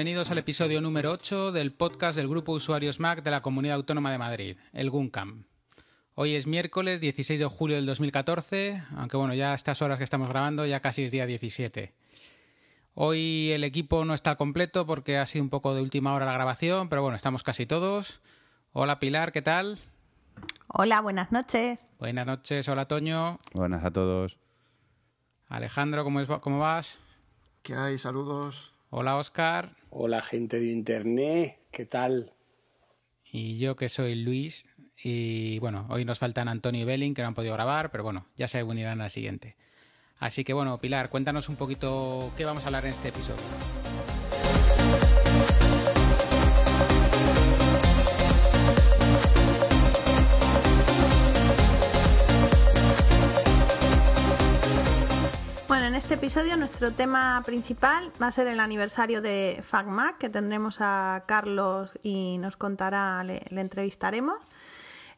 Bienvenidos al episodio número 8 del podcast del Grupo Usuarios Mac de la Comunidad Autónoma de Madrid, el GUNCAM. Hoy es miércoles 16 de julio del 2014, aunque bueno, ya a estas horas que estamos grabando ya casi es día 17. Hoy el equipo no está completo porque ha sido un poco de última hora la grabación, pero bueno, estamos casi todos. Hola Pilar, ¿qué tal? Hola, buenas noches. Buenas noches, hola Toño. Buenas a todos. Alejandro, ¿cómo, es, cómo vas? ¿Qué hay? Saludos. Hola Oscar. Hola gente de internet, ¿qué tal? Y yo que soy Luis. Y bueno, hoy nos faltan Antonio y Belling que no han podido grabar, pero bueno, ya se unirán al siguiente. Así que bueno, Pilar, cuéntanos un poquito qué vamos a hablar en este episodio. Este episodio nuestro tema principal va a ser el aniversario de FacMac, que tendremos a Carlos y nos contará, le, entrevistaremos.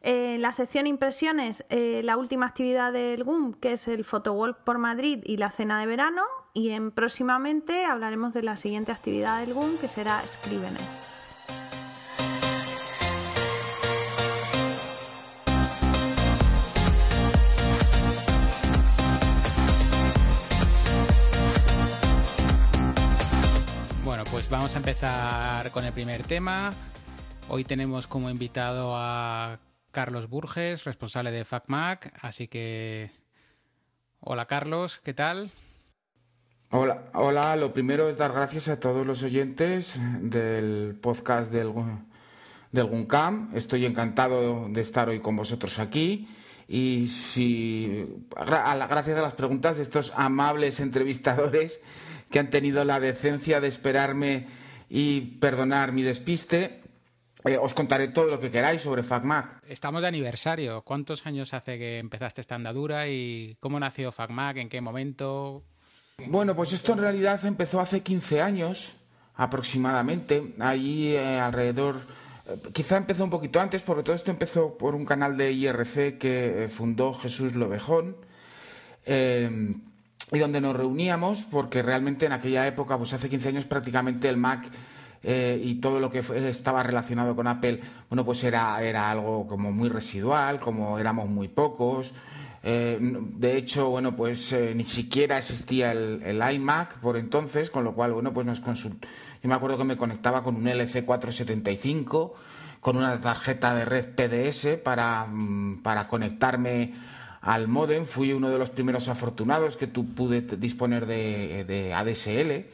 En la sección impresiones, eh, la última actividad del GUM, que es el Photowalk por Madrid y la cena de verano. Y en próximamente hablaremos de la siguiente actividad del GUM, que será Scrivener. Vamos a empezar con el primer tema. Hoy tenemos como invitado a Carlos Burges, responsable de FacMac. Así que, hola Carlos, ¿qué tal? Hola, hola. Lo primero es dar gracias a todos los oyentes del podcast del, del GUNCAM. Estoy encantado de estar hoy con vosotros aquí. Y si, gracias a las preguntas de estos amables entrevistadores que han tenido la decencia de esperarme y perdonar mi despiste, eh, os contaré todo lo que queráis sobre FacMac. Estamos de aniversario. ¿Cuántos años hace que empezaste esta andadura y cómo nació FacMac? ¿En qué momento? Bueno, pues esto en realidad empezó hace 15 años aproximadamente. Allí eh, alrededor. Eh, quizá empezó un poquito antes, porque todo esto empezó por un canal de IRC que fundó Jesús Lobejón. Y donde nos reuníamos, porque realmente en aquella época, pues hace 15 años, prácticamente el Mac eh, y todo lo que estaba relacionado con Apple, bueno, pues era, era algo como muy residual, como éramos muy pocos. Eh, de hecho, bueno, pues eh, ni siquiera existía el, iMac por entonces, con lo cual, bueno, pues nos consultó. Yo me acuerdo que me conectaba con un LC475, con una tarjeta de red PDS para, mm, para conectarme al modem. Fui uno de los primeros afortunados que tú pude disponer de, ADSL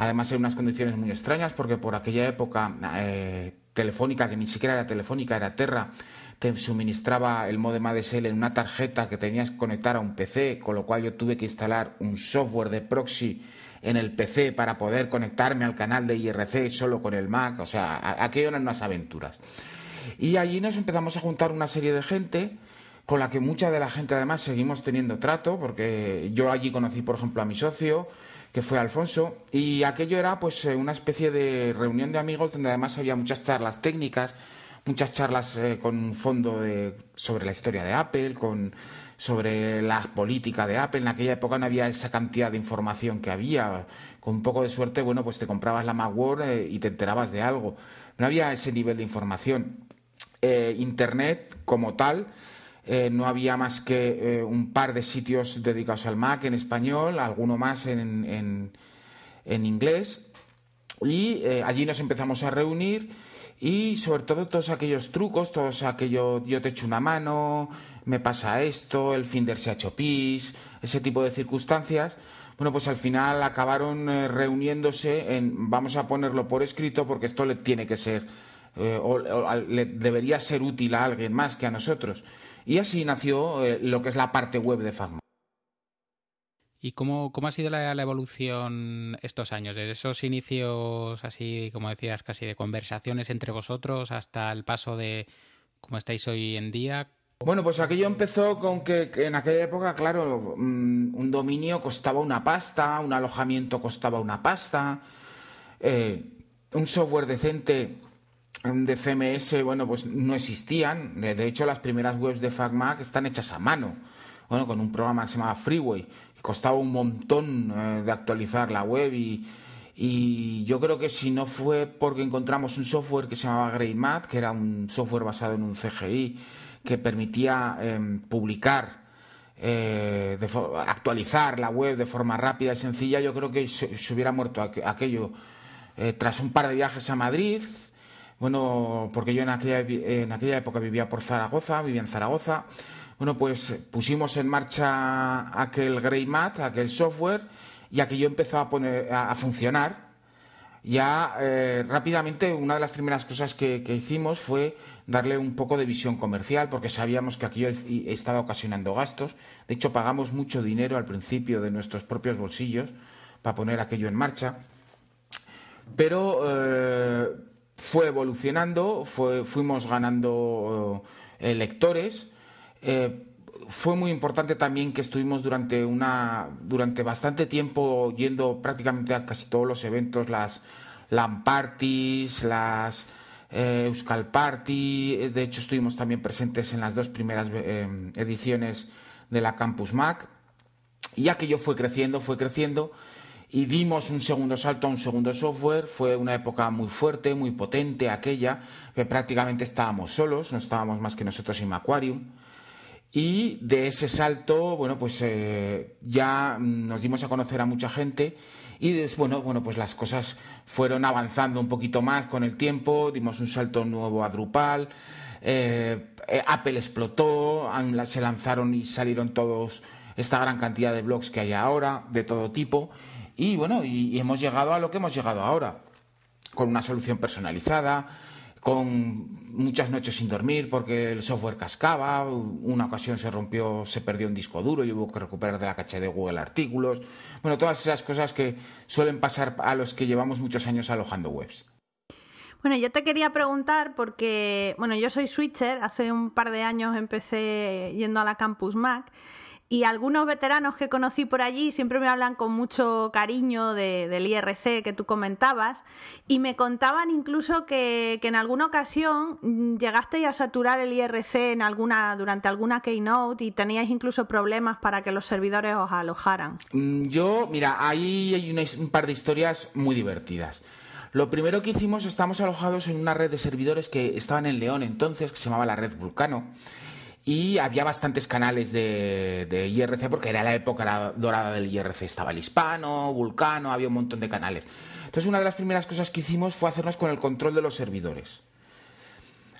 además en unas condiciones muy extrañas porque por aquella época eh, Telefónica, que ni siquiera era Telefónica, era Terra, te suministraba el modem ADSL en una tarjeta que tenías que conectar a un PC, con lo cual yo tuve que instalar un software de proxy en el PC para poder conectarme al canal de IRC solo con el Mac, o sea, aquello eran unas aventuras. Y allí nos empezamos a juntar una serie de gente con la que mucha de la gente además seguimos teniendo trato, porque yo allí conocí, por ejemplo, a mi socio, que fue Alfonso, y aquello era pues eh, una especie de reunión de amigos donde además había muchas charlas técnicas, muchas charlas eh, con un fondo de, sobre la historia de Apple, con sobre la política de Apple. En aquella época no había esa cantidad de información que había. Con un poco de suerte, bueno, pues te comprabas la Macworld eh, y te enterabas de algo. No había ese nivel de información. Internet como tal eh, no había más que eh, un par de sitios dedicados al Mac en español, alguno más en, en, inglés. Y eh, allí nos empezamos a reunir y sobre todo todos aquellos trucos, todos aquellos yo te echo una mano, me pasa esto, el Finder se ha hecho pis, ese tipo de circunstancias. Bueno, pues al final acabaron reuniéndose en vamos a ponerlo por escrito porque esto le tiene que ser o, o, le debería ser útil a alguien más que a nosotros. Y así nació eh, lo que es la parte web de FacMac. ¿Y cómo, cómo ha sido la, la, evolución estos años? Desde esos inicios, así como decías, casi de conversaciones entre vosotros hasta el paso de cómo estáis hoy en día. Bueno, pues aquello empezó con que, que en aquella época, claro, mm, un dominio costaba una pasta, un alojamiento costaba una pasta, eh, un software decente de CMS, bueno, pues no existían. De hecho, las primeras webs de FacMac están hechas a mano, bueno, con un programa que se llamaba Freeway. Costaba un montón eh, de actualizar la web y, yo creo que si no fue porque encontramos un software que se llamaba GreyMat, que era un software basado en un CGI, que permitía em, publicar, eh, actualizar la web de forma rápida y sencilla, yo creo que se, hubiera muerto aquello. Eh, tras un par de viajes a Madrid, bueno, porque yo en aquella, en aquella época vivía por Zaragoza, vivía en Zaragoza, bueno, pues pusimos en marcha aquel GreyMat, aquel software, y aquello empezó a, poner, a, funcionar. Ya eh, rápidamente una de las primeras cosas que, hicimos fue darle un poco de visión comercial porque sabíamos que aquello estaba ocasionando gastos. De hecho, pagamos mucho dinero al principio de nuestros propios bolsillos para poner aquello en marcha. Pero eh, fue evolucionando, fue, fuimos ganando eh, lectores. Fue muy importante también que estuvimos durante una durante bastante tiempo yendo prácticamente a casi todos los eventos, las LAN parties, las eh, Euskal Party. De hecho, estuvimos también presentes en las dos primeras eh, ediciones de la Campus Mac. Y aquello fue creciendo, fue creciendo y dimos un segundo salto a un segundo software. Fue una época muy fuerte, muy potente aquella, que prácticamente estábamos solos, no estábamos más que nosotros en Aquarium. Y de ese salto, bueno, pues eh, ya nos dimos a conocer a mucha gente y bueno, bueno, pues las cosas fueron avanzando un poquito más con el tiempo, dimos un salto nuevo a Drupal, eh, eh, Apple explotó, se lanzaron y salieron todos esta gran cantidad de blogs que hay ahora, de todo tipo, y bueno, y hemos llegado a lo que hemos llegado ahora, con una solución personalizada, con muchas noches sin dormir porque el software cascaba, una ocasión se rompió, se perdió un disco duro y hubo que recuperar de la caché de Google artículos. Bueno, todas esas cosas que suelen pasar a los que llevamos muchos años alojando webs. Bueno, yo te quería preguntar porque, bueno, yo soy switcher, hace un par de años empecé yendo a la Campus Mac y algunos veteranos que conocí por allí siempre me hablan con mucho cariño del IRC que tú comentabas y me contaban incluso que, en alguna ocasión mm, llegasteis a saturar el IRC en alguna, durante alguna keynote y teníais incluso problemas para que los servidores os alojaran. Mm, yo, mira, ahí hay un par de historias muy divertidas. Lo primero que hicimos, estamos alojados en una red de servidores que estaban en León entonces, que se llamaba la red Vulcano y había bastantes canales de, IRC porque era la época dorada del IRC. Estaba el hispano, Vulcano, había un montón de canales. Entonces una de las primeras cosas que hicimos fue hacernos con el control de los servidores.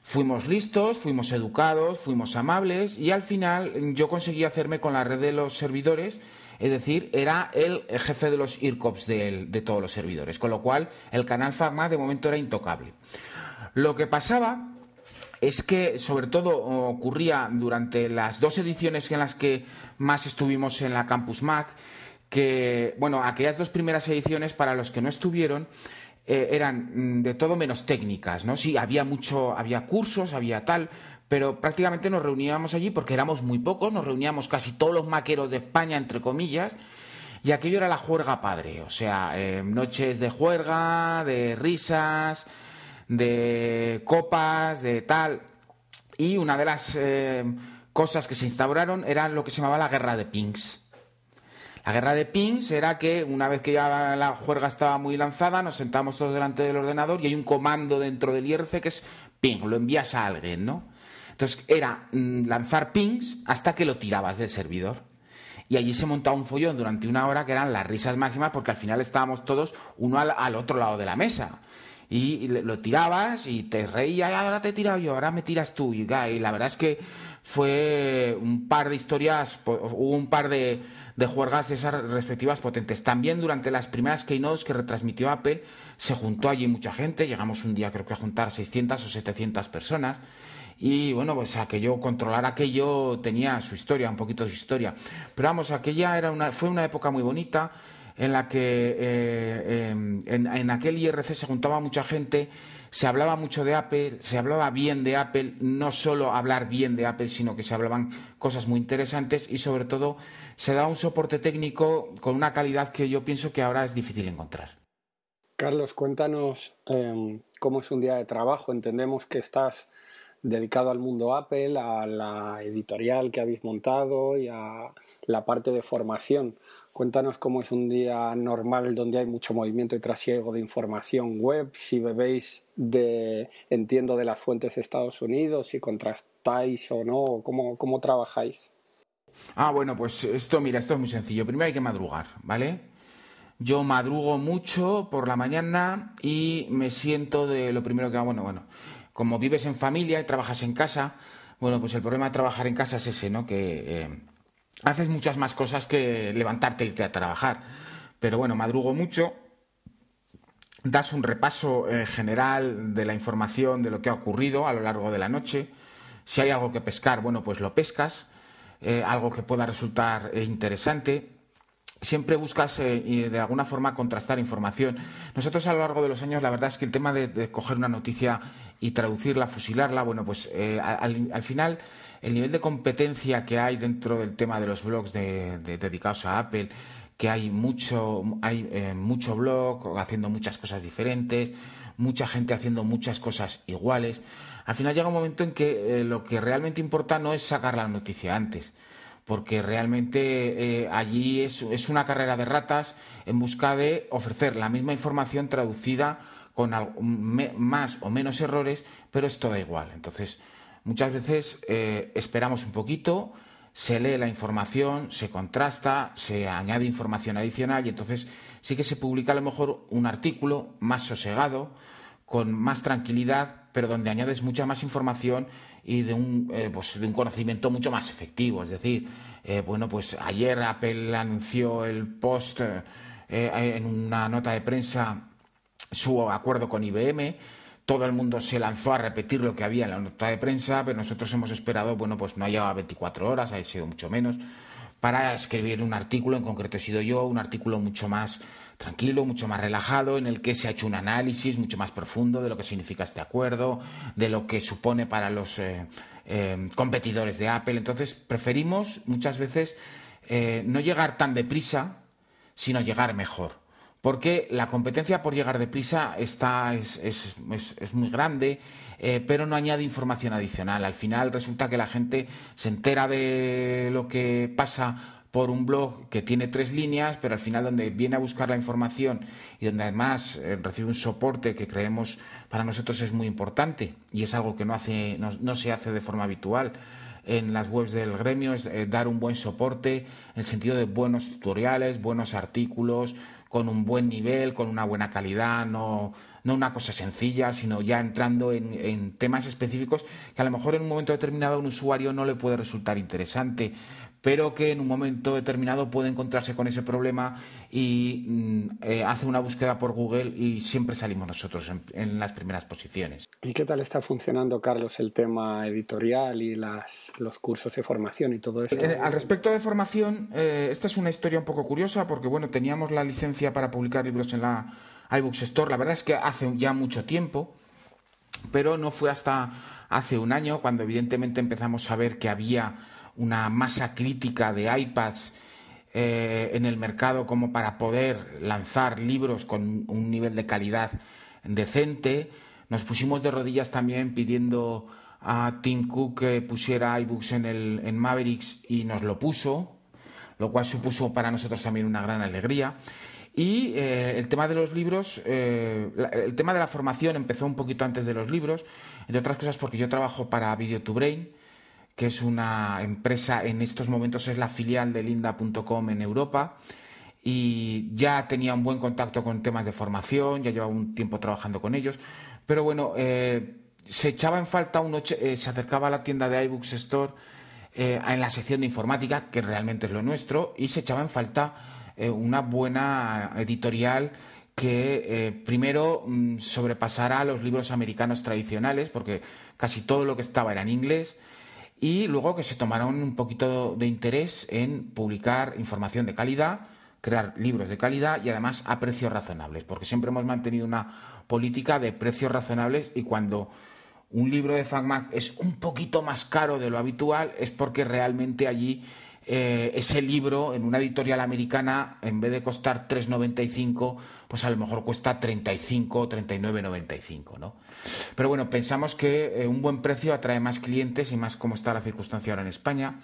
Fuimos listos, fuimos educados, fuimos amables y al final yo conseguí hacerme con la red de los servidores, es decir, era el jefe de los IRCOPs de, de todos los servidores, con lo cual el canal FAGMA de momento era intocable. Lo que pasaba es que sobre todo ocurría durante las dos ediciones en las que más estuvimos en la Campus Mac, que, bueno, aquellas dos primeras ediciones, para los que no estuvieron, eh, eran mm, de todo menos técnicas, ¿no? Sí, había mucho, había cursos, había tal, pero prácticamente nos reuníamos allí porque éramos muy pocos, nos reuníamos casi todos los maqueros de España, entre comillas, y aquello era la juerga padre, o sea, eh, noches de juerga, de risas, de copas, de tal. Y una de las eh, cosas que se instauraron era lo que se llamaba la guerra de pings. La guerra de pings era que una vez que ya la juerga estaba muy lanzada, nos sentamos todos delante del ordenador y hay un comando dentro del IRC que es ping, lo envías a alguien, ¿no? Entonces era mm, lanzar pings hasta que lo tirabas del servidor. Y allí se montaba un follón durante una hora que eran las risas máximas porque al final estábamos todos uno al otro lado de la mesa y, lo tirabas y te reías, ahora te he tirado yo, ahora me tiras tú. Y, la verdad es que fue un par de historias, hubo un par de, de juergas de esas respectivas potentes. También durante las primeras keynotes que retransmitió Apple, se juntó allí mucha gente, llegamos un día creo que a juntar 600 o 700 personas. Y bueno, pues aquello, controlar aquello tenía su historia, un poquito de historia. Pero vamos, aquella era una, fue una época muy bonita en la que eh, em, en, aquel IRC se juntaba mucha gente, se hablaba mucho de Apple, se hablaba bien de Apple, no solo hablar bien de Apple, sino que se hablaban cosas muy interesantes y sobre todo se daba un soporte técnico con una calidad que yo pienso que ahora es difícil encontrar. Carlos, cuéntanos em, cómo es un día de trabajo. Entendemos que estás dedicado al mundo Apple, a la editorial que habéis montado y a la parte de formación. Cuéntanos cómo es un día normal donde hay mucho movimiento y trasiego de información web, si bebéis de, entiendo, de las fuentes de Estados Unidos, si contrastáis o no, cómo, cómo trabajáis. Ah, bueno, pues esto, mira, esto es muy sencillo. Primero hay que madrugar, ¿vale? Yo madrugo mucho por la mañana y me siento de lo primero que hago, bueno, bueno, como vives en familia y trabajas en casa, bueno, pues el problema de trabajar en casa es ese, ¿no? Que eh, haces muchas más cosas que levantarte y irte a trabajar. Pero bueno, madrugo mucho, das un repaso eh, general de la información de lo que ha ocurrido a lo largo de la noche. Si hay algo que pescar, bueno, pues lo pescas. Eh, algo que pueda resultar eh, interesante. Siempre buscas de alguna forma contrastar información. Nosotros a lo largo de los años, la verdad es que el tema de, coger una noticia y traducirla, fusilarla, bueno, pues al, final el nivel de competencia que hay dentro del tema de los blogs dedicados a Apple, que hay mucho, hay mucho blog haciendo muchas cosas diferentes, mucha gente haciendo muchas cosas iguales. Al final llega un momento en que eh, lo que realmente importa no es sacar la noticia antes, porque realmente eh, allí es, una carrera de ratas en busca de ofrecer la misma información traducida con más o menos errores, pero es toda igual. Entonces, muchas veces eh, esperamos un poquito, se lee la información, se contrasta, se añade información adicional y entonces sí que se publica a lo mejor un artículo más sosegado, con más tranquilidad, pero donde añades mucha más información y de un, eh, pues de un conocimiento mucho más efectivo. Es decir, eh, bueno, pues ayer Apple anunció el post en una nota de prensa su acuerdo con IBM. Todo el mundo se lanzó a repetir lo que había en la nota de prensa, pero nosotros hemos esperado, bueno, pues no ha llegado a 24 horas, ha sido mucho menos, para escribir un artículo, en concreto he sido yo, un artículo mucho más tranquilo, mucho más relajado, en el que se ha hecho un análisis mucho más profundo de lo que significa este acuerdo, de lo que supone para los eh, eh, competidores de Apple. Entonces, preferimos muchas veces eh, no llegar tan deprisa, sino llegar mejor. Porque la competencia por llegar deprisa está, es, es, es, muy grande, pero no añade información adicional. Al final resulta que la gente se entera de lo que pasa por un blog que tiene tres líneas, pero al final donde viene a buscar la información y donde además eh, recibe un soporte que creemos para nosotros es muy importante y es algo que no, hace, no, se hace de forma habitual en las webs del gremio, es eh, dar un buen soporte en el sentido de buenos tutoriales, buenos artículos, con un buen nivel, con una buena calidad, no, no una cosa sencilla, sino ya entrando en, en, temas específicos que a lo mejor en un momento determinado a un usuario no le puede resultar interesante, pero que en un momento determinado puede encontrarse con ese problema y mm, eh, hace una búsqueda por Google y siempre salimos nosotros en, las primeras posiciones. ¿Y qué tal está funcionando, Carlos, el tema editorial y las, los cursos de formación y todo eso? Eh, al respecto de formación, eh, esta es una historia un poco curiosa porque, bueno, teníamos la licencia para publicar libros en la iBooks Store, la verdad es que hace ya mucho tiempo, pero no fue hasta hace un año cuando evidentemente empezamos a ver que había una masa crítica de iPads eh, en el mercado como para poder lanzar libros con un nivel de calidad decente. Nos pusimos de rodillas también pidiendo a Tim Cook que pusiera iBooks en, el, Mavericks y nos lo puso, lo cual supuso para nosotros también una gran alegría. Y eh, el tema de los libros, eh, el tema de la formación empezó un poquito antes de los libros, entre otras cosas porque yo trabajo para Video to Brain, que es una empresa, en estos momentos es la filial de linda.com en Europa y ya tenía un buen contacto con temas de formación, ya llevaba un tiempo trabajando con ellos, pero bueno, eh, se echaba en falta, uno eh, se acercaba a la tienda de iBooks Store eh, en la sección de informática, que realmente es lo nuestro, y se echaba en falta una buena editorial que primero mm, sobrepasara a los libros americanos tradicionales, porque casi todo lo que estaba era en inglés, y luego que se tomaron un poquito de interés en publicar información de calidad, crear libros de calidad y además a precios razonables, porque siempre hemos mantenido una política de precios razonables y cuando un libro de FacMac es un poquito más caro de lo habitual es porque realmente allí eh, ese libro en una editorial americana, en vez de costar 3,95, pues a lo mejor cuesta 35 o 39,95, ¿no? Pero bueno, pensamos que eh, un buen precio atrae más clientes y más como está la circunstancia ahora en España.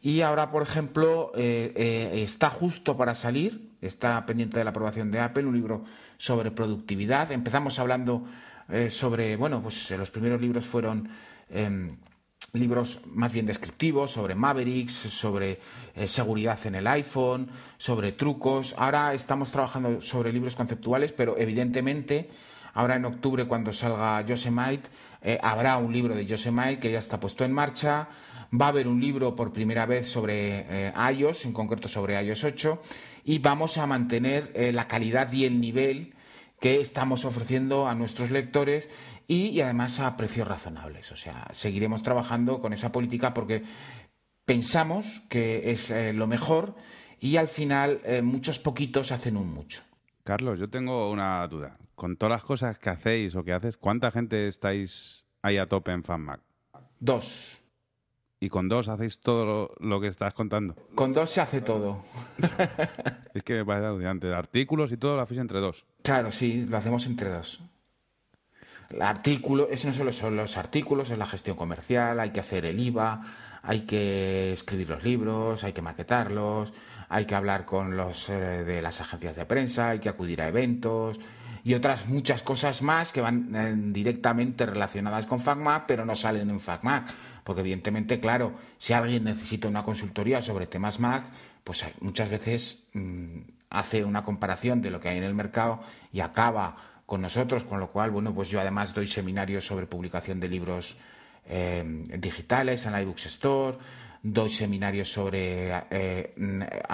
Y ahora, por ejemplo, eh, está justo para salir, está pendiente de la aprobación de Apple, un libro sobre productividad. Empezamos hablando sobre, bueno, pues los primeros libros fueron em, libros más bien descriptivos sobre Mavericks, sobre seguridad en el iPhone, sobre trucos. Ahora estamos trabajando sobre libros conceptuales, pero evidentemente ahora en octubre cuando salga Yosemite habrá un libro de Yosemite que ya está puesto en marcha. Va a haber un libro por primera vez sobre eh, iOS, en concreto sobre iOS 8, y vamos a mantener eh, la calidad y el nivel que estamos ofreciendo a nuestros lectores y, además a precios razonables. O sea, seguiremos trabajando con esa política porque pensamos que es eh, lo mejor y al final muchos poquitos hacen un mucho. Carlos, yo tengo una duda. Con todas las cosas que hacéis o que haces, ¿cuánta gente estáis ahí a tope en FanMac? Dos. ¿Y con dos hacéis todo lo, que estás contando? Con dos se hace todo. es que me parece alucinante. Artículos y todo lo hacéis entre dos. Claro, sí, lo hacemos entre dos. Artículo, eso no solo son los artículos, es la gestión comercial, hay que hacer el IVA, hay que escribir los libros, hay que maquetarlos, hay que hablar con los eh, de las agencias de prensa, hay que acudir a eventos y otras muchas cosas más que van eh, directamente relacionadas con FacMac, pero no salen en FacMac porque evidentemente, claro, si alguien necesita una consultoría sobre temas Mac, pues muchas veces mm, hace una comparación de lo que hay en el mercado y acaba con nosotros, con lo cual, bueno, pues yo además doy seminarios sobre publicación de libros eh, digitales en iBooks Store, doy seminarios sobre eh,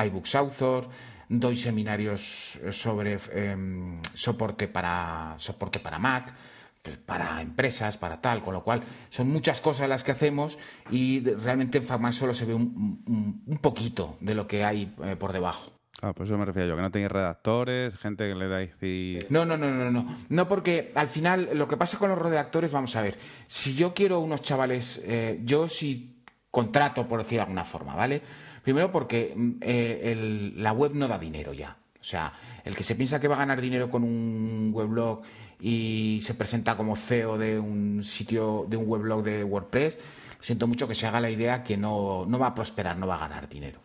iBooks Author, doy seminarios sobre em, soporte para soporte para Mac pues, para empresas, para tal, con lo cual son muchas cosas las que hacemos y realmente en FacMac solo se ve un, un, poquito de lo que hay eh, por debajo. Ah, por eso me refiero yo, que no tenéis redactores, gente que le dais... No, no, no, no, no. No, porque al final lo que pasa con los redactores, vamos a ver, si yo quiero unos chavales, eh, yo sí contrato, por decir de alguna forma, ¿vale? Primero porque mm, eh, la web no da dinero ya. O sea, el que se piensa que va a ganar dinero con un weblog y se presenta como CEO de un sitio, de un weblog de WordPress, siento mucho que se haga la idea que no, va a prosperar, no va a ganar dinero.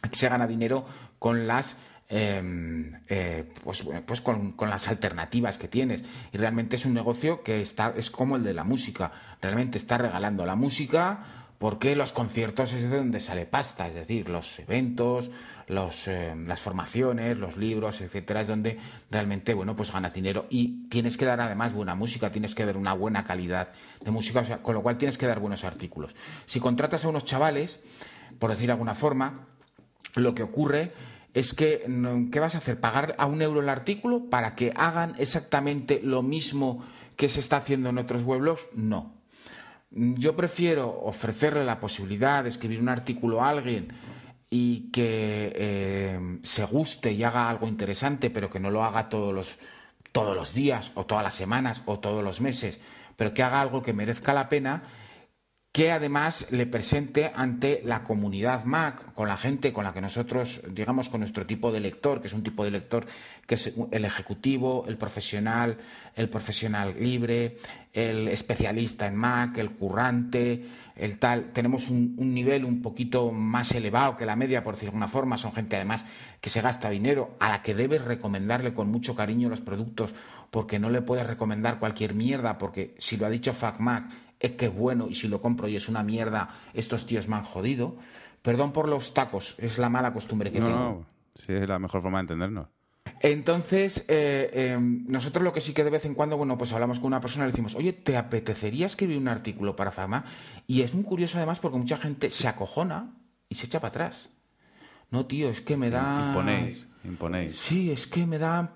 Aquí se gana dinero con las em, eh, pues, pues con, las alternativas que tienes. Y realmente es un negocio que está, es como el de la música. Realmente está regalando la música porque los conciertos es de donde sale pasta, es decir, los eventos, los, eh, las formaciones, los libros, etcétera, es donde realmente, bueno, pues ganas dinero y tienes que dar además buena música, tienes que dar una buena calidad de música, con lo cual tienes que dar buenos artículos. Si contratas a unos chavales, por decir de alguna forma, lo que ocurre es que, ¿qué vas a hacer? ¿Pagar a un euro el artículo para que hagan exactamente lo mismo que se está haciendo en otros pueblos? No yo prefiero ofrecerle la posibilidad de escribir un artículo a alguien y que eh, se guste y haga algo interesante, pero que no lo haga todos los, todos los días o todas las semanas o todos los meses, pero que haga algo que merezca la pena que además le presente ante la comunidad Mac, con la gente con la que nosotros, digamos, con nuestro tipo de lector, que es un tipo de lector que es el ejecutivo, el profesional, el profesional libre, el especialista en Mac, el currante, el tal. Tenemos un, nivel un poquito más elevado que la media, por decir de alguna forma. Son gente además que se gasta dinero, a la que debes recomendarle con mucho cariño los productos, porque no le puedes recomendar cualquier mierda, porque si lo ha dicho FacMac, es que es bueno y si lo compro y es una mierda, estos tíos me han jodido. Perdón por los tacos, es la mala costumbre que tengo. No, sí, es la mejor forma de entendernos. Entonces, eh, eh, nosotros lo que sí que de vez en cuando, bueno, pues hablamos con una persona y le decimos, oye, ¿te apetecería escribir un artículo para Fama? Y es muy curioso además porque mucha gente se acojona y se echa para atrás. No, tío, es que me da... Imponéis, imponéis. Sí, es que me da...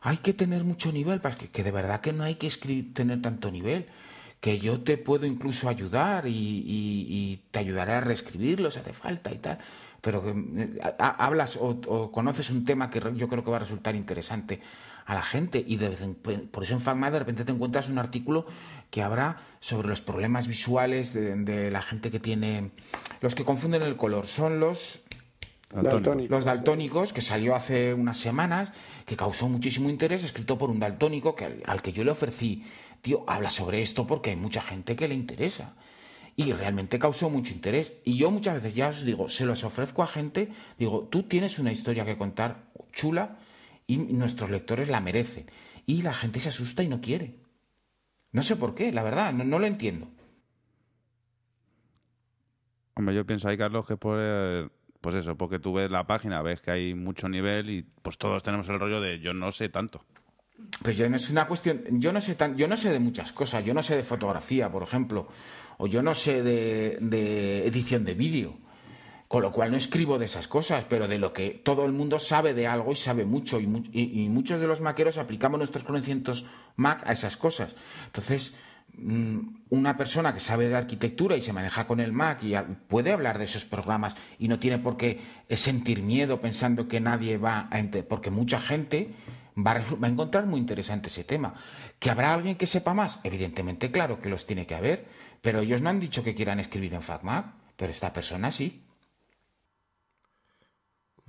Hay, que tener mucho nivel, para que, que de verdad que no hay que escribir, tener tanto nivel que yo te puedo incluso ayudar y, te ayudaré a reescribirlo si hace falta y tal. Pero que eh, hablas o, conoces un tema que yo creo que va a resultar interesante a la gente y de por eso en FacMa de repente te encuentras un artículo que habrá sobre los problemas visuales de, la gente que tiene los que confunden el color son los Daltónicos. Los daltónicos, que salió hace unas semanas, que causó muchísimo interés, escrito por un daltónico que, al que yo le ofrecí tío, habla sobre esto porque hay mucha gente que le interesa. y realmente causó mucho interés. Y yo muchas veces ya os digo, se los ofrezco a gente, digo, tú tienes una historia que contar chula y nuestros lectores la merecen. Y la gente se asusta y no quiere. No sé por qué, la verdad, no, lo entiendo. Hombre, yo pienso ahí, Carlos, que por, pues eso, porque tú ves la página, ves que hay mucho nivel y pues todos tenemos el rollo de yo no sé tanto. Pues yo no es una cuestión, yo no sé tan, yo no sé de muchas cosas, yo no sé de fotografía, por ejemplo, o yo no sé de, edición de vídeo, con lo cual no escribo de esas cosas, pero de lo que todo el mundo sabe de algo y sabe mucho, y, muchos de los maqueros aplicamos nuestros conocimientos Mac a esas cosas. Entonces, mm, una persona que sabe de arquitectura y se maneja con el Mac y puede hablar de esos programas y no tiene por qué sentir miedo pensando que nadie va a entender, porque mucha gente va a, encontrar muy interesante ese tema. ¿Que habrá alguien que sepa más? Evidentemente, claro que los tiene que haber, pero ellos no han dicho que quieran escribir en FacMac, pero esta persona sí.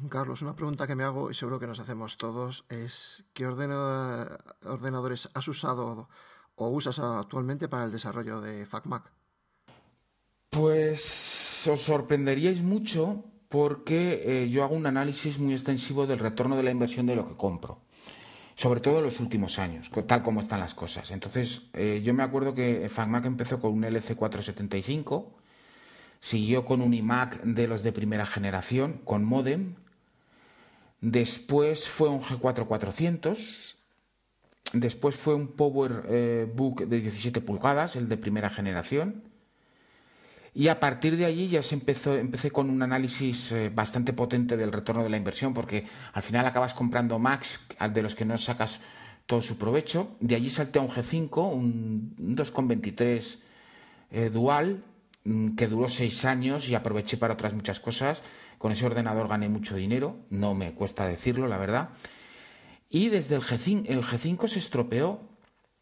Carlos, una pregunta que me hago y seguro que nos hacemos todos es ¿qué ordenadores has usado o usas actualmente para el desarrollo de FacMac? Pues os sorprenderíais mucho porque eh, yo hago un análisis muy extensivo del retorno de la inversión de lo que compro sobre todo en los últimos años, tal como están las cosas. Entonces, eh, yo me acuerdo que FacMac empezó con un LC475, siguió con un iMac de los de primera generación, con modem, después fue un G4400, después fue un PowerBook eh, de 17 pulgadas, el de primera generación, y a partir de allí ya se empezó, empecé con un análisis eh, bastante potente del retorno de la inversión, porque al final acabas comprando Max de los que no sacas todo su provecho. De allí salté a un G5, un 2,23 eh, dual, mm, que duró seis años y aproveché para otras muchas cosas. Con ese ordenador gané mucho dinero, no me cuesta decirlo, la verdad. Y desde el G5, el G5 se estropeó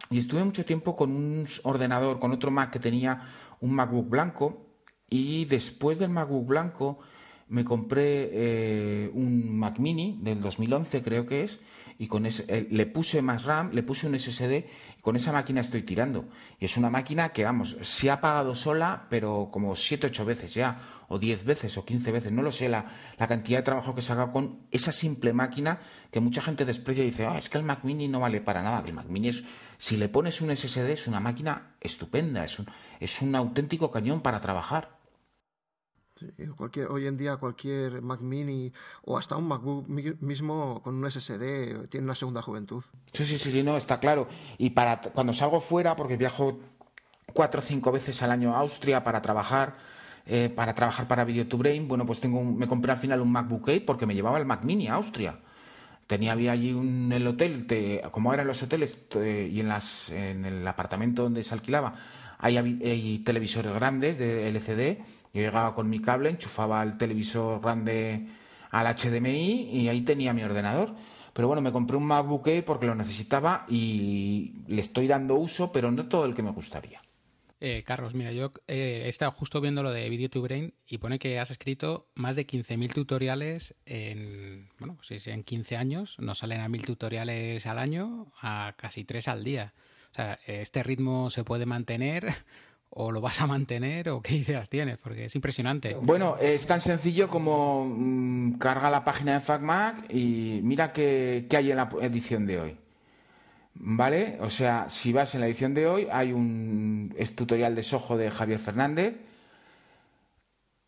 y estuve mucho tiempo con un ordenador, con otro Mac que tenía un MacBook blanco y después del MacBook blanco me compré eh, un Mac Mini del 2011 creo que es y con ese le puse más RAM, le puse un SSD y con esa máquina estoy tirando. Y es una máquina que vamos, se ha apagado sola, pero como 7 8 veces ya o 10 veces o 15 veces, no lo sé la, la cantidad de trabajo que se haga con esa simple máquina que mucha gente desprecia y dice, "Ah, es que el Mac Mini no vale para nada", que el Mac Mini es si le pones un SSD es una máquina estupenda, es un, es un auténtico cañón para trabajar. Sí, cualquier, hoy en día cualquier Mac mini o hasta un MacBook mismo con un SSD tiene una segunda juventud. Sí, sí, sí, no, está claro. Y para cuando salgo fuera, porque viajo cuatro o cinco veces al año a Austria para trabajar, eh, para trabajar para Video to Brain, bueno, pues tengo me compré al final un MacBook Air porque me llevaba el Mac Mini a Austria. Tenía había allí un, el hotel, como eran los hoteles y en, las, en el apartamento donde se alquilaba, hay, televisores grandes de LCD. Llegaba con mi cable, enchufaba el televisor grande al HDMI y ahí tenía mi ordenador. Pero bueno, me compré un MacBook porque lo necesitaba y le estoy dando uso, pero no todo el que me gustaría. Eh, Carlos, mira, yo eh, he estado justo viendo lo de Video to Brain y pone que has escrito más de 15.000 tutoriales en, bueno, pues en 15 años. Nos salen a 1.000 tutoriales al año, a casi 3 al día. O sea, ¿este ritmo se puede mantener o lo vas a mantener o qué ideas tienes? Porque es impresionante. Bueno, es tan sencillo como mm, carga la página de FacMac y mira qué, qué hay en la edición de hoy. ¿Vale? O sea, si vas en la edición de hoy, hay un tutorial de Soho de Javier Fernández,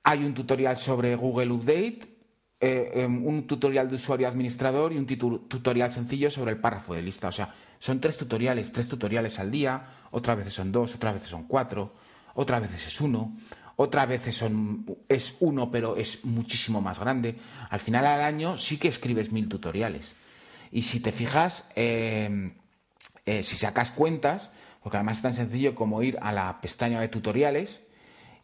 hay un tutorial sobre Google Update, eh, em, un tutorial de usuario administrador y un tutorial sencillo sobre el párrafo de lista. O sea, son tres tutoriales, tres tutoriales al día, otras veces son dos, otras veces son cuatro, otras veces es uno, otras veces son, es uno, pero es muchísimo más grande. Al final al año sí que escribes mil tutoriales. Y si te fijas, em, eh, si sacas cuentas, porque además es tan sencillo como ir a la pestaña de tutoriales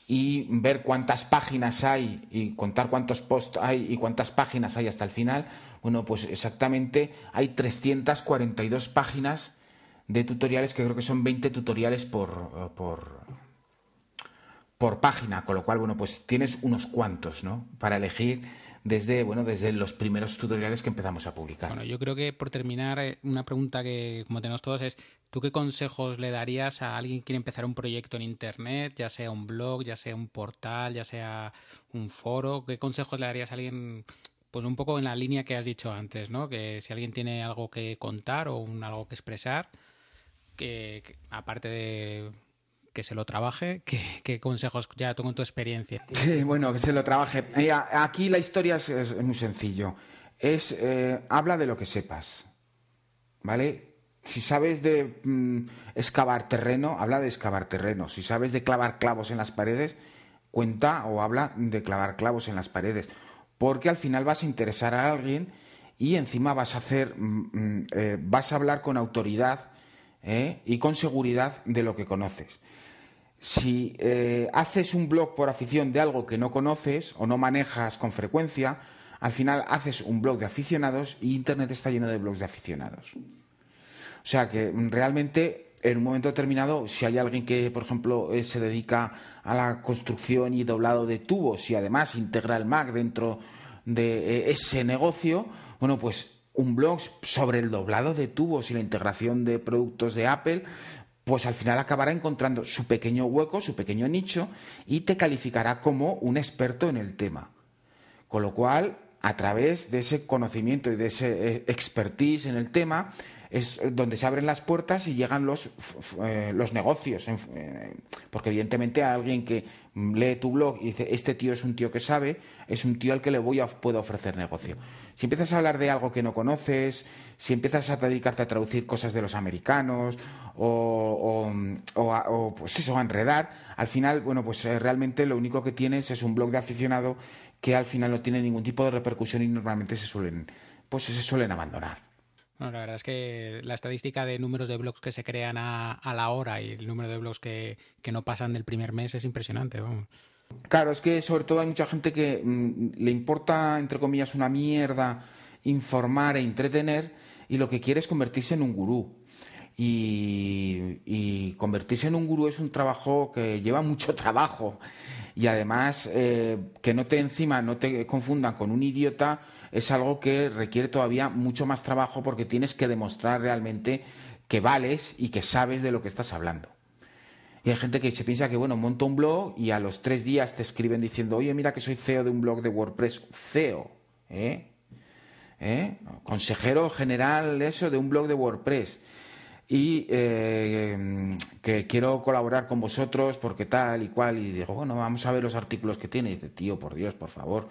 y ver cuántas páginas hay y contar cuántos posts hay y cuántas páginas hay hasta el final, bueno, pues exactamente hay 342 páginas de tutoriales que creo que son 20 tutoriales por, por, por página, con lo cual, bueno, pues tienes unos cuantos, ¿no? Para elegir desde, bueno, desde los primeros tutoriales que empezamos a publicar. Bueno, yo creo que por terminar, eh, una pregunta que como tenemos todos es, ¿tú qué consejos le darías a alguien que quiere empezar un proyecto en Internet, ya sea un blog, ya sea un portal, ya sea un foro? ¿Qué consejos le darías a alguien pues un poco en la línea que has dicho antes, ¿no? Que si alguien tiene algo que contar o un, algo que expresar, que, aparte de que se lo trabaje, ¿qué, consejos ya tú con tu experiencia? Sí, bueno, que se lo trabaje. Eh, aquí la historia es, muy sencillo. Es eh, habla de lo que sepas, ¿vale? Si sabes de mm, excavar terreno, habla de excavar terreno. Si sabes de clavar clavos en las paredes, cuenta o habla de clavar clavos en las paredes porque al final vas a interesar a alguien y encima vas a hacer, mm, mm, eh, vas a hablar con autoridad eh, y con seguridad de lo que conoces. Si eh, haces un blog por afición de algo que no conoces o no manejas con frecuencia, al final haces un blog de aficionados y Internet está lleno de blogs de aficionados. O sea que mm, realmente en un momento determinado, si hay alguien que, por ejemplo, eh, se dedica a la construcción y doblado de tubos y además integra el Mac dentro de eh, ese negocio, bueno, pues un blog sobre el doblado de tubos y la integración de productos de Apple, pues al final acabará encontrando su pequeño hueco, su pequeño nicho y te calificará como un experto en el tema. Con lo cual, a través de ese conocimiento y de ese eh, expertise en el tema, es donde se abren las puertas y llegan los, eh, los negocios. Eh, porque evidentemente a alguien que lee tu blog y dice, este tío es un tío que sabe, es un tío al que le voy a, puedo ofrecer negocio. Si empiezas a hablar de algo que no conoces, si empiezas a dedicarte a traducir cosas de los americanos o, o, pues eso, a enredar, al final, bueno, pues eh, realmente lo único que tienes es un blog de aficionado que al final no tiene ningún tipo de repercusión y normalmente se suelen, pues se suelen abandonar. Bueno, la verdad es que la estadística de números de blogs que se crean a, la hora y el número de blogs que, no pasan del primer mes es impresionante. Claro, es que sobre todo hay mucha gente que mm, le importa, entre comillas, una mierda informar e entretener y lo que quiere es convertirse en un gurú. Y, convertirse en un gurú es un trabajo que lleva mucho trabajo y además eh, que no te encima no te confundan con un idiota es algo que requiere todavía mucho más trabajo porque tienes que demostrar realmente que vales y que sabes de lo que estás hablando. Y hay gente que se piensa que, bueno, monto un blog y a los tres días te escriben diciendo, oye, mira que soy CEO de un blog de WordPress. CEO, ¿eh? ¿Eh? Consejero general, eso, de un blog de WordPress. Y eh, que quiero colaborar con vosotros porque tal y cual. Y digo, bueno, vamos a ver los artículos que tiene. Y dice, tío, por Dios, por favor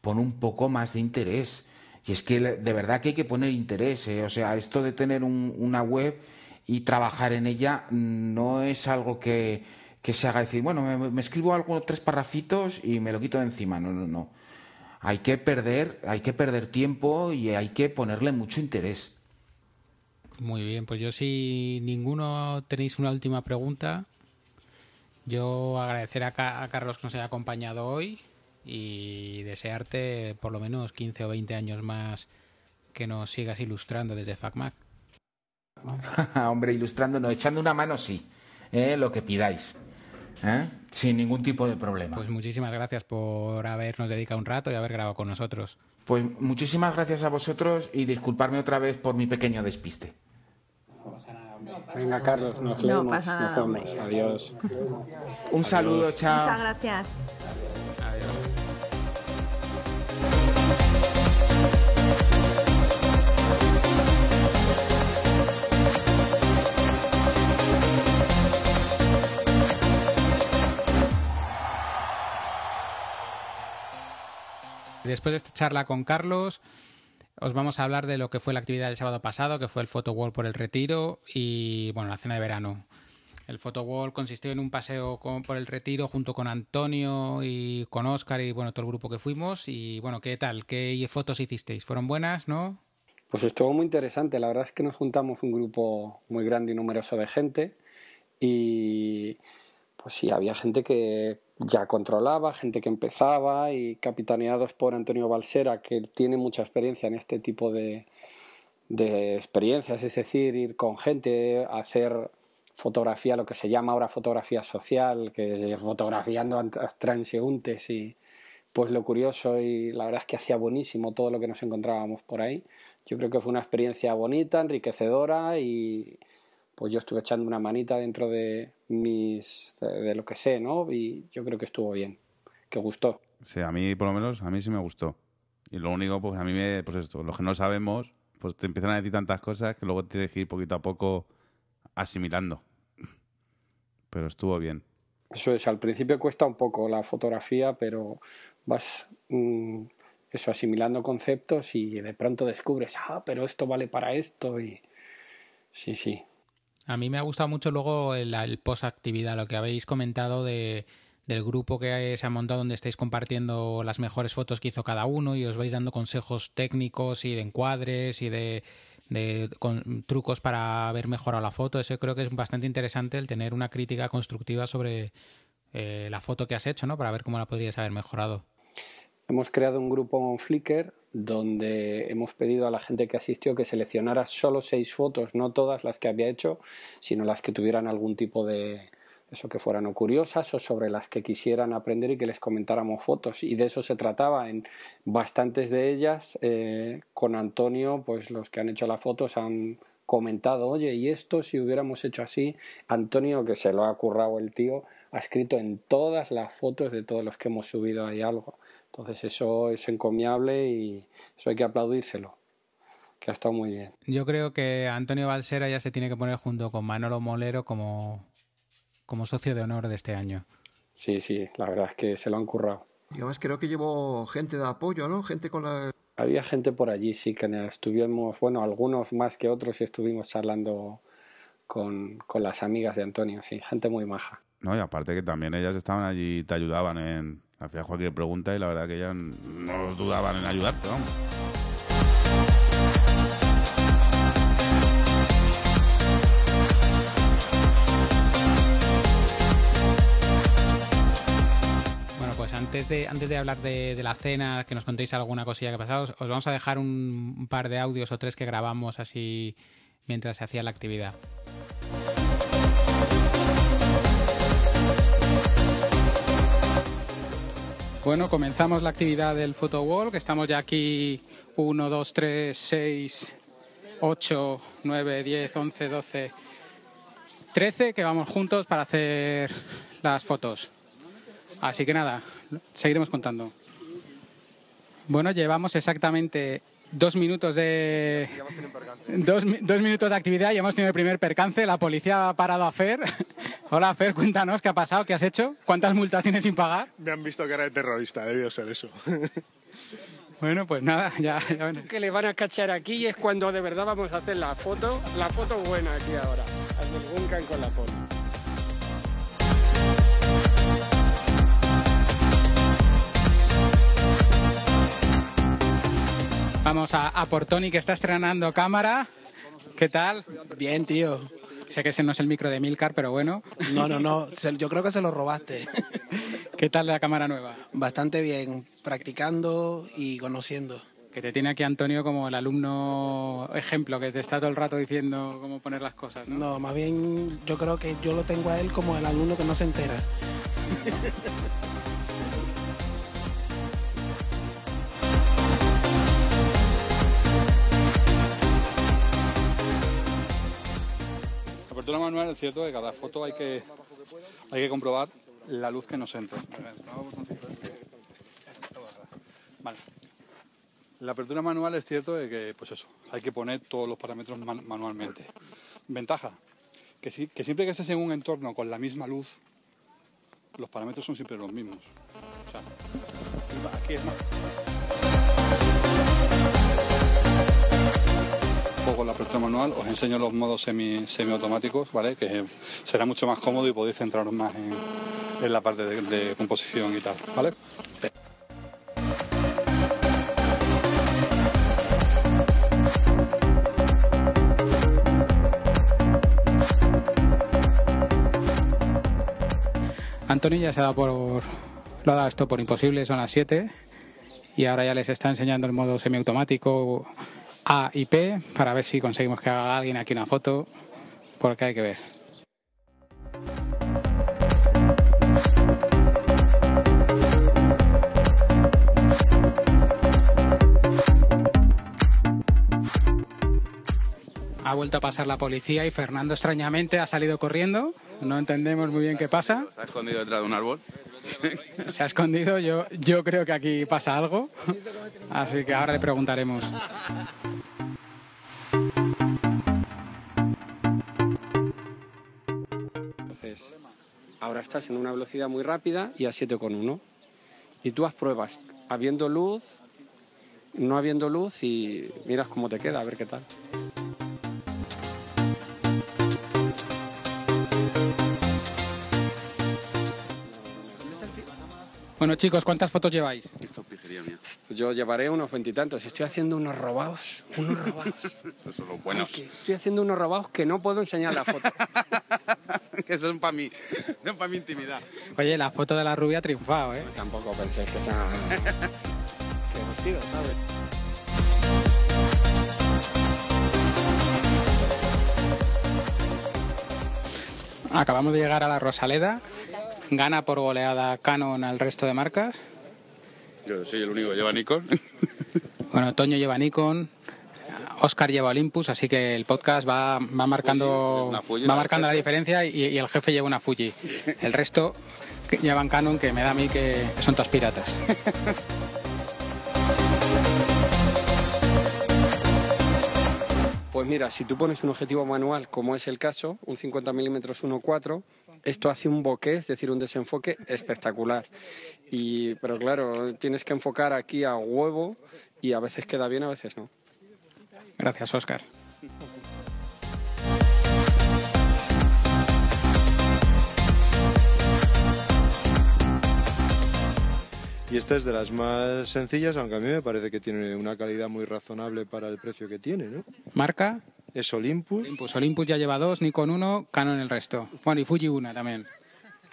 pon un poco más de interés. Y es que de verdad que hay que poner interés. ¿eh? O sea, esto de tener una web y trabajar en ella no es algo que, se haga decir, bueno, me, escribo algo, tres parrafitos y me lo quito de encima. No, no, no. Hay que perder, hay que perder tiempo y hay que ponerle mucho interés. Muy bien, pues yo si ninguno tenéis una última pregunta, yo agradecer a, a Carlos que nos haya acompañado hoy y desearte por lo menos 15 o 20 años más que nos sigas ilustrando desde FacMac. Hombre, ilustrando no, echando una mano sí, ¿eh? lo que pidáis. ¿eh? Sin ningún tipo de problema. Pues muchísimas gracias por habernos dedicado un rato y haber grabado con nosotros. Pues muchísimas gracias a vosotros y disculparme otra vez por mi pequeño despiste. Venga, Carlos, nos no Nos vemos. Adiós. Un saludo, chao. Muchas gracias. Después de esta charla con Carlos, os vamos a hablar de lo que fue la actividad del sábado pasado, que fue el Photo Wall por el Retiro y, bueno, la cena de verano. El Photo Wall consistió en un paseo por el Retiro junto con Antonio y con Oscar y, bueno, todo el grupo que fuimos. Y, bueno, ¿qué tal? ¿Qué fotos hicisteis? ¿Fueron buenas, no? Pues estuvo muy interesante. La verdad es que nos juntamos un grupo muy grande y numeroso de gente y, pues sí, había gente que ya controlaba, gente que empezaba y capitaneados por Antonio Balsera, que tiene mucha experiencia en este tipo de, de experiencias, es decir, ir con gente, hacer fotografía, lo que se llama ahora fotografía social, que es fotografiando a transeúntes y pues lo curioso y la verdad es que hacía buenísimo todo lo que nos encontrábamos por ahí. Yo creo que fue una experiencia bonita, enriquecedora y pues yo estuve echando una manita dentro de mis de, lo que sé, ¿no? Y yo creo que estuvo bien, que gustó. Sí, a mí por lo menos a mí sí me gustó. Y lo único pues a mí me pues esto, los que no sabemos, pues te empiezan a decir tantas cosas que luego tienes que ir poquito a poco asimilando. Pero estuvo bien. Eso es, al principio cuesta un poco la fotografía, pero vas mm, eso asimilando conceptos y de pronto descubres, ah, pero esto vale para esto y sí, sí. A mí me ha gustado mucho luego el, el post-actividad, lo que habéis comentado de, del grupo que se ha montado donde estáis compartiendo las mejores fotos que hizo cada uno y os vais dando consejos técnicos y de encuadres y de, trucos para ver mejorado la foto. Eso creo que es bastante interesante el tener una crítica constructiva sobre eh, la foto que has hecho, ¿no? Para ver cómo la podrías haber mejorado. Hemos creado un grupo en Flickr donde hemos pedido a la gente que asistió que seleccionara solo seis fotos, no todas las que había hecho, sino las que tuvieran algún tipo de, eso que fueran o curiosas o sobre las que quisieran aprender y que les comentáramos fotos. Y de eso se trataba. En bastantes de ellas eh, con Antonio pues los que han hecho las fotos han comentado oye y esto si hubiéramos hecho así Antonio que se lo ha currado el tío ha escrito en todas las fotos de todos los que hemos subido ahí algo entonces eso es encomiable y eso hay que aplaudírselo que ha estado muy bien. Yo creo que Antonio Balsera ya se tiene que poner junto con Manolo Molero como como socio de honor de este año. Sí, sí, la verdad es que se lo han currado. Y además creo que llevó gente de apoyo, ¿no? Gente con la... Había gente por allí, sí, que estuvimos, bueno, algunos más que otros y estuvimos charlando con, con las amigas de Antonio, sí, gente muy maja. No, y aparte que también ellas estaban allí y te ayudaban en... Hacía cualquier pregunta y la verdad que ellas no dudaban en ayudarte, vamos. antes de, antes de hablar de, la cena, que nos contéis alguna cosilla que ha pasado, os vamos a dejar un, par de audios o tres que grabamos así mientras se hacía la actividad. Bueno, comenzamos la actividad del photo wall, que estamos ya aquí 1, 2, 3, 6, 8, 9, 10, 11, 12, 13, que vamos juntos para hacer las fotos. Así que nada, seguiremos contando. Bueno, llevamos exactamente dos minutos de dos, minutos de actividad y hemos tenido el primer percance. La policía ha parado a Fer. Hola Fer, cuéntanos qué ha pasado, qué has hecho, cuántas multas tienes sin pagar. Me han visto que era de terrorista, debió ser eso. Bueno, pues nada, ya, Que le van a cachar aquí es cuando de verdad vamos a hacer la foto, la foto buena aquí ahora, al del con la foto. Vamos a, a por Tony que está estrenando cámara. ¿Qué tal? Bien, tío. Sé que ese no es el micro de Milcar, pero bueno. No, no, no. Yo creo que se lo robaste. ¿Qué tal la cámara nueva? Bastante bien. Practicando y conociendo. Que te tiene aquí Antonio como el alumno ejemplo, que te está todo el rato diciendo cómo poner las cosas, ¿no? No, más bien yo creo que yo lo tengo a él como el alumno que no se entera. apertura manual es cierto que cada foto hay que, hay que comprobar la luz que nos entra. La apertura manual es cierto de que, pues eso, hay que poner todos los parámetros manualmente. Ventaja, que, si, que siempre que estés en un entorno con la misma luz, los parámetros son siempre los mismos. Con la apertura manual, os enseño los modos semi, semiautomáticos, ¿vale? Que será mucho más cómodo y podéis centraros más en, la parte de, composición y tal, ¿vale? Antonio ya se ha dado por lo ha dado esto por imposible, son las 7 y ahora ya les está enseñando el modo semiautomático a y P para ver si conseguimos que haga alguien aquí una foto, porque hay que ver. Ha vuelto a pasar la policía y Fernando extrañamente ha salido corriendo. No entendemos muy bien qué pasa. ¿Se ha escondido detrás de un árbol? Se ha escondido, yo, yo creo que aquí pasa algo. Así que ahora le preguntaremos. Ahora estás en una velocidad muy rápida y a 7,1. Y tú haz pruebas habiendo luz, no habiendo luz y miras cómo te queda, a ver qué tal. Bueno, chicos, ¿cuántas fotos lleváis? Esto es pijería mía. Pues yo llevaré unos veintitantos. Estoy haciendo unos robados, unos robados. Esos son los buenos. Estoy haciendo unos robados que no puedo enseñar la foto. que son para mí. Son para mi intimidad. Oye, la foto de la rubia ha triunfado, ¿eh? Tampoco penséis que sea... que vestido, ¿sabes? Acabamos de llegar a la Rosaleda. Gana por goleada Canon al resto de marcas. Yo soy el único que lleva Nikon. Bueno, Toño lleva Nikon, Oscar lleva Olympus, así que el podcast va, va marcando, va la marcando la diferencia y, y el jefe lleva una Fuji. El resto llevan Canon, que me da a mí que son todas piratas. Pues mira, si tú pones un objetivo manual, como es el caso, un 50 milímetros 1.4, esto hace un bokeh, es decir, un desenfoque espectacular. Y, pero claro, tienes que enfocar aquí a huevo y a veces queda bien, a veces no. Gracias, Oscar. Y esta es de las más sencillas, aunque a mí me parece que tiene una calidad muy razonable para el precio que tiene, ¿no? Marca, Es Olympus. Olympus. Olympus ya lleva dos, Nikon uno, Canon el resto. Bueno, y Fuji una también.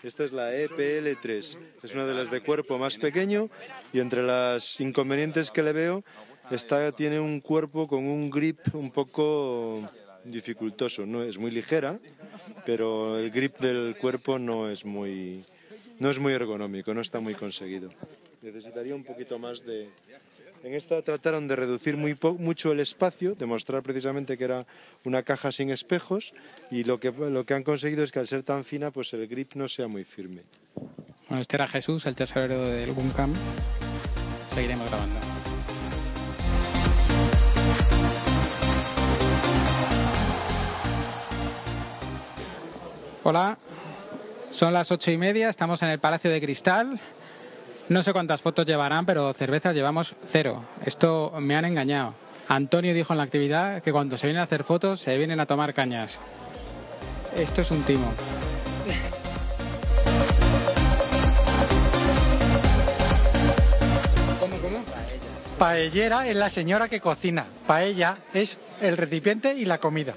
Esta es la E EPL3. Es una de las de cuerpo más pequeño y entre las inconvenientes que le veo, esta tiene un cuerpo con un grip un poco dificultoso. No es muy ligera, pero el grip del cuerpo no es muy no es muy ergonómico, no está muy conseguido. Necesitaría un poquito más de en esta trataron de reducir muy mucho el espacio, demostrar precisamente que era una caja sin espejos y lo que, lo que han conseguido es que al ser tan fina pues el grip no sea muy firme. Bueno, este era Jesús, el tesorero del Guncam. Seguiremos grabando. Hola, son las ocho y media, estamos en el Palacio de Cristal. No sé cuántas fotos llevarán, pero cervezas llevamos cero. Esto me han engañado. Antonio dijo en la actividad que cuando se vienen a hacer fotos se vienen a tomar cañas. Esto es un timo. Paellera es la señora que cocina. Paella es el recipiente y la comida.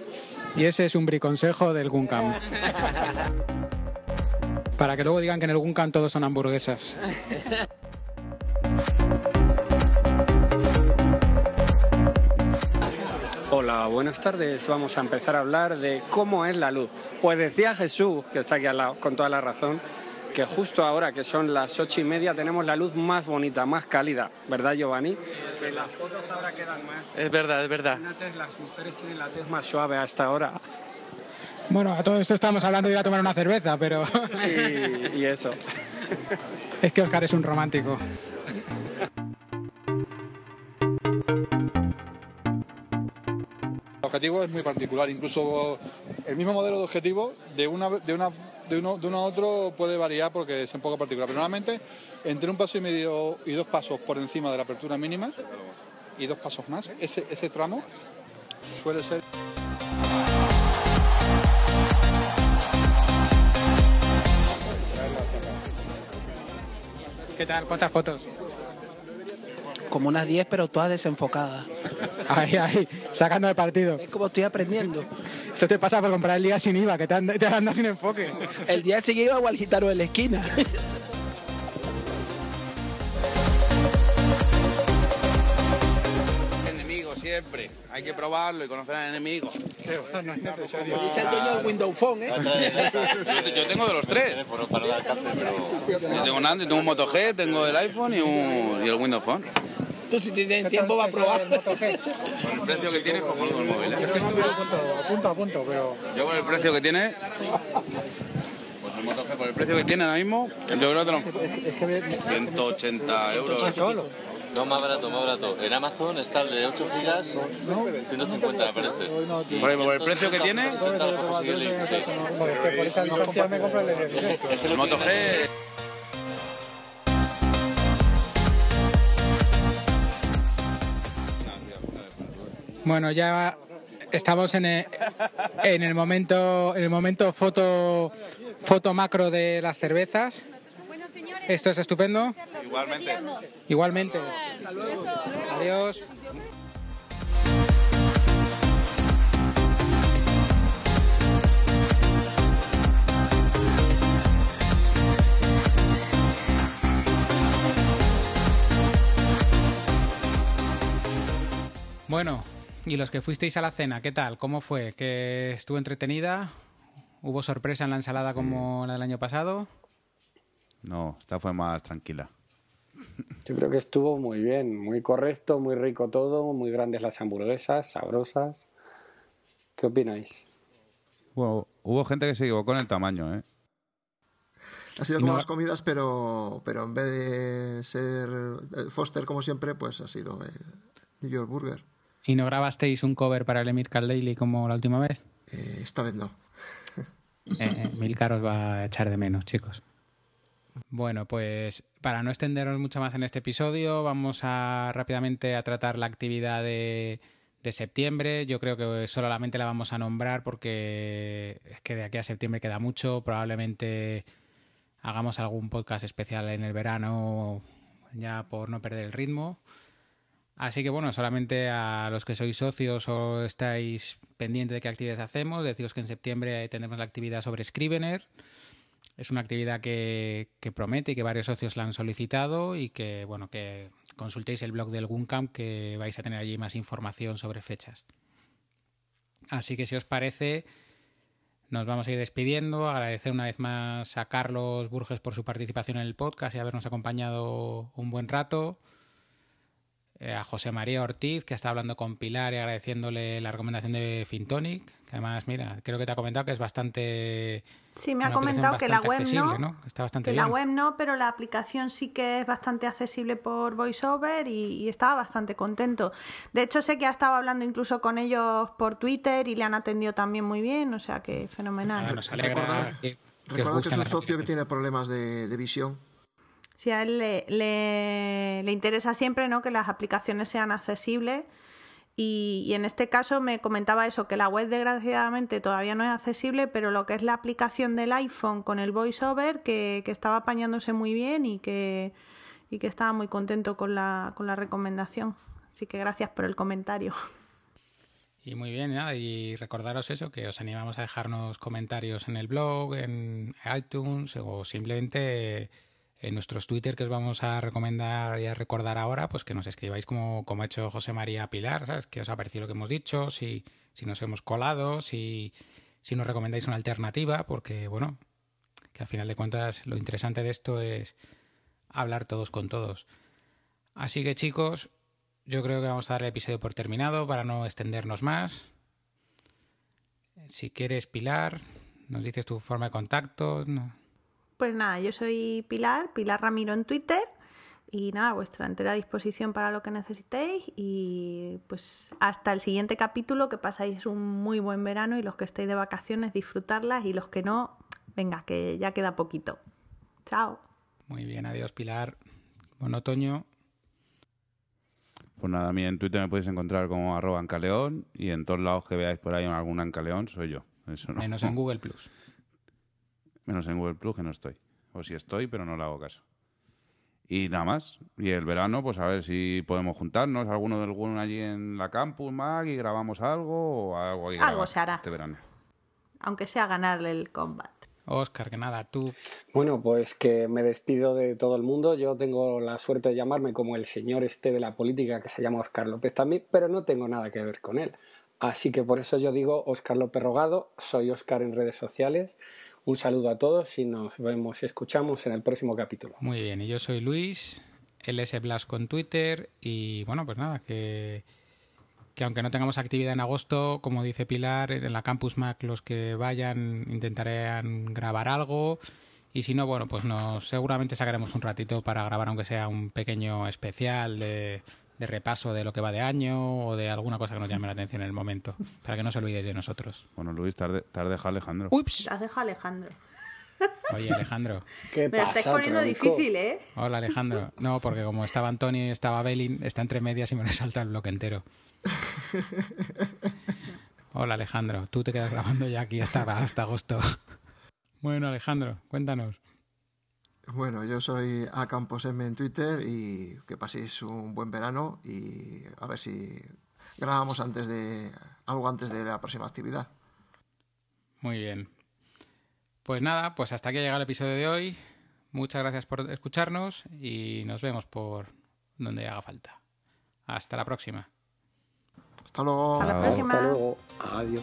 Y ese es un briconsejo del Guncam. Para que luego digan que en el Guncam todos son hamburguesas. Hola, buenas tardes. Vamos a empezar a hablar de cómo es la luz. Pues decía Jesús, que está aquí al lado, con toda la razón, que justo ahora, que son las ocho y media, tenemos la luz más bonita, más cálida, ¿verdad, Giovanni? Que las fotos ahora quedan más. Es verdad, es verdad. Las mujeres tienen la tez más suave hasta ahora. Bueno, a todo esto estamos hablando de ir a tomar una cerveza, pero Y, y eso. es que Oscar es un romántico. El objetivo es muy particular, incluso el mismo modelo de objetivo de una de una de uno, a otro puede variar porque es un poco particular, pero normalmente entre un paso y medio y dos pasos por encima de la apertura mínima y dos pasos más, ese, ese tramo suele ser ¿Qué tal? ¿Cuántas fotos? Como unas 10, pero todas desenfocadas. Ahí, ahí, sacando de partido. Es como estoy aprendiendo. Eso te pasa por comprar el día sin IVA, que te, and- te andas sin enfoque. El día siguiente iba al gitano de la esquina. Enemigo siempre. Hay que probarlo y conocer al enemigo. Dice el dueño del Windows Phone, ¿eh? Yo, yo tengo de los tres. Yo tengo un Android, tengo un Moto G, tengo el iPhone y, un, y el Windows Phone. Tú si tienes tiempo va a probar. Con el precio que tiene, pues pongo el móvil. ¿eh? A punto, a punto, pero... Yo con el precio que tiene, pues el Moto G, con el precio que tiene ahora mismo, yo creo que te lo- 180 euros. No, más barato, más barato. En Amazon está el de 8 gigas, 150 me parece. Por por el precio que tiene, 180 lo puedo conseguir el link, sí. Bueno, ya estamos en el, en el momento en el momento foto foto macro de las cervezas. Esto es estupendo. Igualmente. Igualmente. Adiós. Bueno, y los que fuisteis a la cena, ¿qué tal? ¿Cómo fue? ¿Que estuvo entretenida? ¿Hubo sorpresa en la ensalada como la del año pasado? No, esta fue más tranquila. Yo creo que estuvo muy bien, muy correcto, muy rico todo, muy grandes las hamburguesas, sabrosas. ¿Qué opináis? Hubo, hubo gente que se equivocó en el tamaño, ¿eh? Ha sido como no- las comidas, pero, pero en vez de ser el Foster como siempre, pues ha sido el New York Burger. ¿Y no grabasteis un cover para el Emir Daily como la última vez? Eh, esta vez no. Eh, Milcar os va a echar de menos, chicos. Bueno, pues para no extendernos mucho más en este episodio, vamos a rápidamente a tratar la actividad de, de septiembre. Yo creo que solamente la vamos a nombrar porque es que de aquí a septiembre queda mucho. Probablemente hagamos algún podcast especial en el verano ya por no perder el ritmo. Así que bueno, solamente a los que sois socios o estáis pendientes de qué actividades hacemos, deciros que en septiembre tendremos la actividad sobre Scrivener. Es una actividad que, promete y que varios socios la han solicitado y que bueno que consultéis el blog del Guncamp que vais a tener allí más información sobre fechas. Así que si os parece, nos vamos a ir despidiendo. Agradecer una vez más a Carlos Burges por su participación en el podcast y habernos acompañado un buen rato. Eh, a José María Ortiz, que está hablando con Pilar y agradeciéndole la recomendación de Fintonic. Que además, mira, creo que te ha comentado que es bastante. Sí, me ha comentado que la web no, Está bastante que bien. la web no, pero la aplicación sí que es bastante accesible por VoiceOver y, y estaba bastante contento. De hecho, sé que ha estado hablando incluso con ellos por Twitter y le han atendido también muy bien, o sea que fenomenal. Ah, nos alegra Recordad- que, es un socio que tiene problemas de, de visión. Si a él le, le- le interesa siempre ¿no? que las aplicaciones sean accesibles y, y en este caso me comentaba eso, que la web desgraciadamente todavía no es accesible, pero lo que es la aplicación del iPhone con el VoiceOver, que, que estaba apañándose muy bien y que, y que estaba muy contento con la, con la recomendación. Así que gracias por el comentario. Y muy bien, nada, y recordaros eso, que os animamos a dejarnos comentarios en el blog, en iTunes o simplemente en nuestros Twitter que os vamos a recomendar y a recordar ahora, pues que nos escribáis como, como ha hecho José María Pilar, ¿sabes? ¿Qué os ha parecido lo que hemos dicho? Si, si nos hemos colado, si, si nos recomendáis una alternativa, porque bueno, que al final de cuentas lo interesante de esto es hablar todos con todos. Así que chicos, yo creo que vamos a dar el episodio por terminado para no extendernos más. Si quieres, Pilar, nos dices tu forma de contacto. Pues nada, yo soy Pilar, Pilar Ramiro en Twitter. Y nada, vuestra entera disposición para lo que necesitéis. Y pues hasta el siguiente capítulo, que pasáis un muy buen verano y los que estéis de vacaciones, disfrutarlas. Y los que no, venga, que ya queda poquito. Chao. Muy bien, adiós, Pilar. Buen otoño. Pues nada, a mí en Twitter me podéis encontrar como arroba ancaleón y en todos lados que veáis por ahí algún ancaleón soy yo. Eso no. Menos en Google Plus. Menos en Google Plus que no estoy. O si estoy, pero no le hago caso. Y nada más. Y el verano, pues a ver si podemos juntarnos, alguno del alguno allí en la campus, Mag, y grabamos algo o algo. que Algo se hará. Este verano. Aunque sea ganarle el combat. Oscar, que nada, tú. Bueno, pues que me despido de todo el mundo. Yo tengo la suerte de llamarme como el señor este de la política que se llama Oscar López también, pero no tengo nada que ver con él. Así que por eso yo digo Oscar López Rogado, soy Oscar en redes sociales. Un saludo a todos y nos vemos y escuchamos en el próximo capítulo. Muy bien, y yo soy Luis LS Blasco en Twitter y bueno, pues nada, que, que aunque no tengamos actividad en agosto, como dice Pilar, en la Campus Mac los que vayan intentarán grabar algo y si no, bueno, pues nos seguramente sacaremos un ratito para grabar aunque sea un pequeño especial de, de repaso de lo que va de año o de alguna cosa que nos llame la atención en el momento, para que no se olvidéis de nosotros. Bueno, Luis, tarde, tarde Alejandro. Ups. Has dejado Alejandro. Oye, Alejandro. ¿Qué Me lo estáis poniendo difícil, ¿eh? Hola, Alejandro. No, porque como estaba Antonio y estaba Belin, está entre medias y me salta el bloque entero. Hola, Alejandro. Tú te quedas grabando ya aquí hasta, hasta agosto. Bueno, Alejandro, cuéntanos. Bueno, yo soy a Campos M en Twitter y que paséis un buen verano y a ver si grabamos antes de algo antes de la próxima actividad. Muy bien. Pues nada, pues hasta aquí ha llegado el episodio de hoy. Muchas gracias por escucharnos y nos vemos por donde haga falta. Hasta la próxima. Hasta luego. Hasta la próxima. Hasta luego. Adiós.